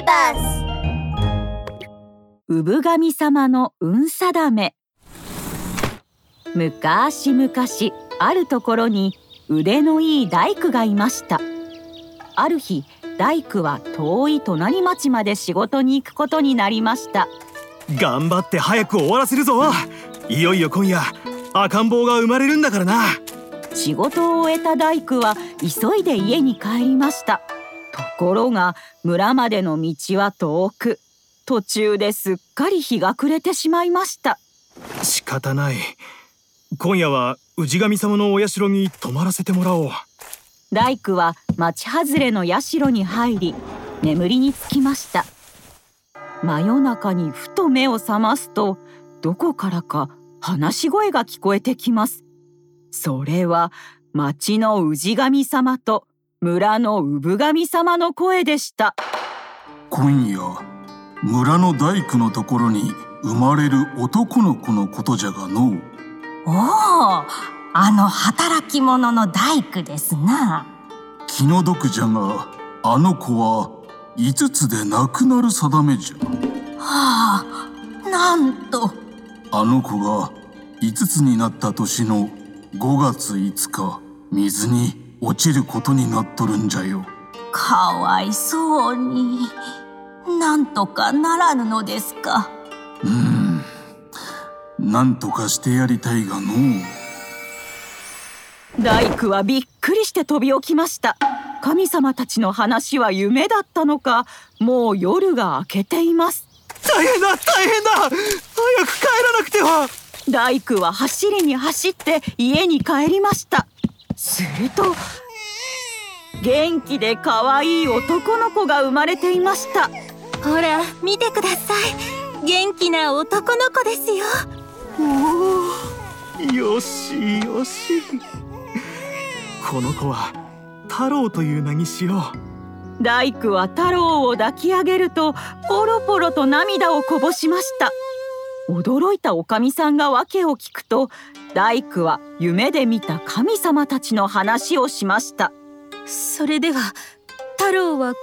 ビバス産神様の運定め。昔々あるところに腕のいい大工がいました。ある日大工は遠い隣町まで仕事に行くことになりました。頑張って早く終わらせるぞ。いよいよ今夜赤ん坊が生まれるんだからな。仕事を終えた大工は急いで家に帰りましたところが村までの道は遠く。途中ですっかり日が暮れてしまいました。仕方ない。今夜は氏神様のお社に泊まらせてもらおう。大工は町外れの社に入り眠りにつきました。真夜中にふと目を覚ますとどこからか話し声が聞こえてきます。それは町の氏神様と村の産神様の声でした。今夜村の大工のところに生まれる男の子のことじゃがのう。おおあの働き者の大工ですな。気の毒じゃがあの子は5つで亡くなる定めじゃ。はあなんと。あの子が5つになった年の5月5日水に落ちることになっとるんじゃよ。かわいそうに。なんとかならぬのですか。うん。なんとかしてやりたいがの大工はびっくりして飛び起きました。神様たちの話は夢だったのか。もう夜が明けています。大変だ大変だ。早く帰らなくては。大工は走りに走って家に帰りましたすると元気で可愛い男の子が生まれていました。ほら見てください。元気な男の子ですよ。おおよしよし。この子は太郎という名にしよう。大工は太郎を抱き上げるとポロポロと涙をこぼしました。驚いたおかみさんが訳を聞くと大工は夢で見た神様たちの話をしました。それでは太郎は5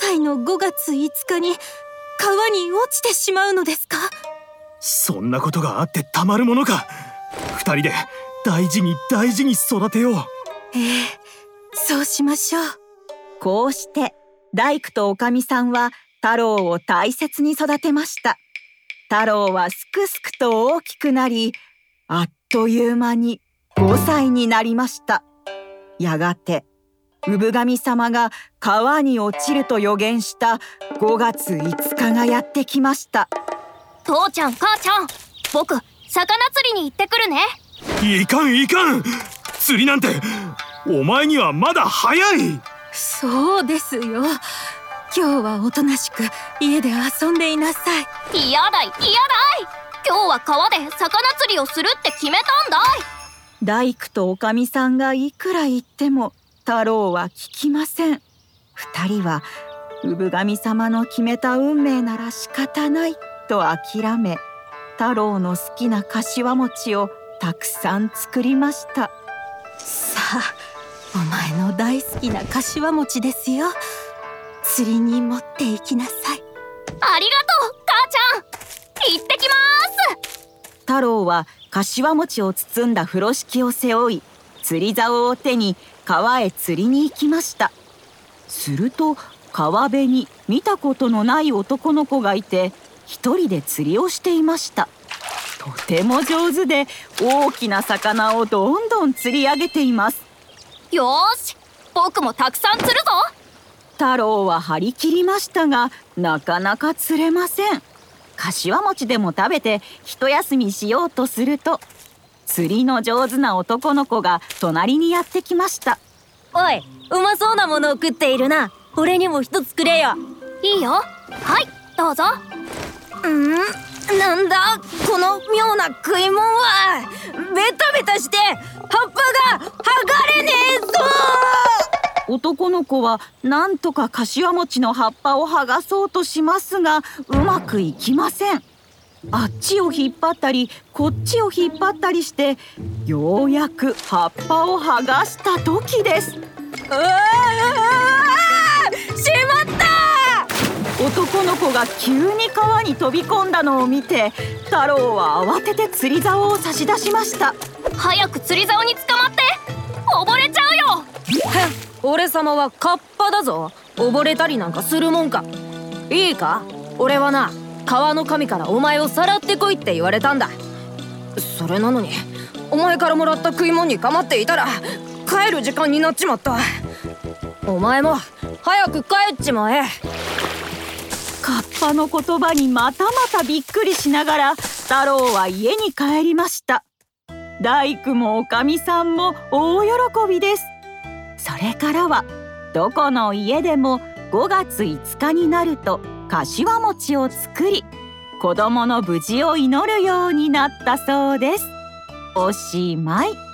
歳の5月5日に川に落ちてしまうのですか？そんなことがあってたまるものか。二人で大事に大事に育てよう。ええそうしましょう。こうして大工とおかみさんは太郎を大切に育てました。太郎はすくすくと大きくなりあっという間に5歳になりました。やがて産神様が川に落ちると予言した5月5日がやってきました。父ちゃん母ちゃん僕魚釣りに行ってくるね。いかんいかん。釣りなんてお前にはまだ早い。そうですよ。今日はおとなしく家で遊んでいなさい。嫌だ嫌だ今日は川で魚釣りをするって決めたんだい。大工とおかみさんがいくら言っても太郎は聞きません。二人は産神様の決めた運命なら仕方ないと諦め太郎の好きな柏餅をたくさん作りました。さあお前の大好きな柏餅ですよ。釣りに持って行きなさい。ありがとう母ちゃん。行ってきます太郎は柏餅を包んだ風呂敷を背負い釣り竿を手に川へ釣りに行きました。すると川辺に見たことのない男の子がいて一人で釣りをしていました。とても上手で大きな魚をどんどん釣り上げています。よし僕もたくさん釣るぞ。太郎は張り切りましたがなかなか釣れません柏餅でも食べて一休みしようとすると釣りの上手な男の子が隣にやってきました。おいうまそうなものを食っているな。俺にも一つくれよ。いいよ。はいどうぞ。うんなんだこの妙な食い物は男の子はなんとか柏餅の葉っぱを剥がそうとしますがうまくいきません。あっちを引っ張ったりこっちを引っ張ったりしてようやく葉っぱを剥がした時です。うわしまった。男の子が急に川に飛び込んだのを見て太郎は慌てて釣り竿を差し出しました。早く釣り竿に捕まって。溺れ俺様はカッパだぞ。溺れたりなんかするもんか。いいか？俺はな川の神からお前をさらってこいって言われたんだ。それなのにお前からもらった食い物にかまっていたら帰る時間になっちまった。お前も早く帰っちまえ。カッパの言葉にまたまたびっくりしながら太郎は家に帰りました。大工もおかみさんも大喜びです。それからはどこの家でも5月5日になると柏餅を作り子供の無事を祈るようになったそうです。おしまい。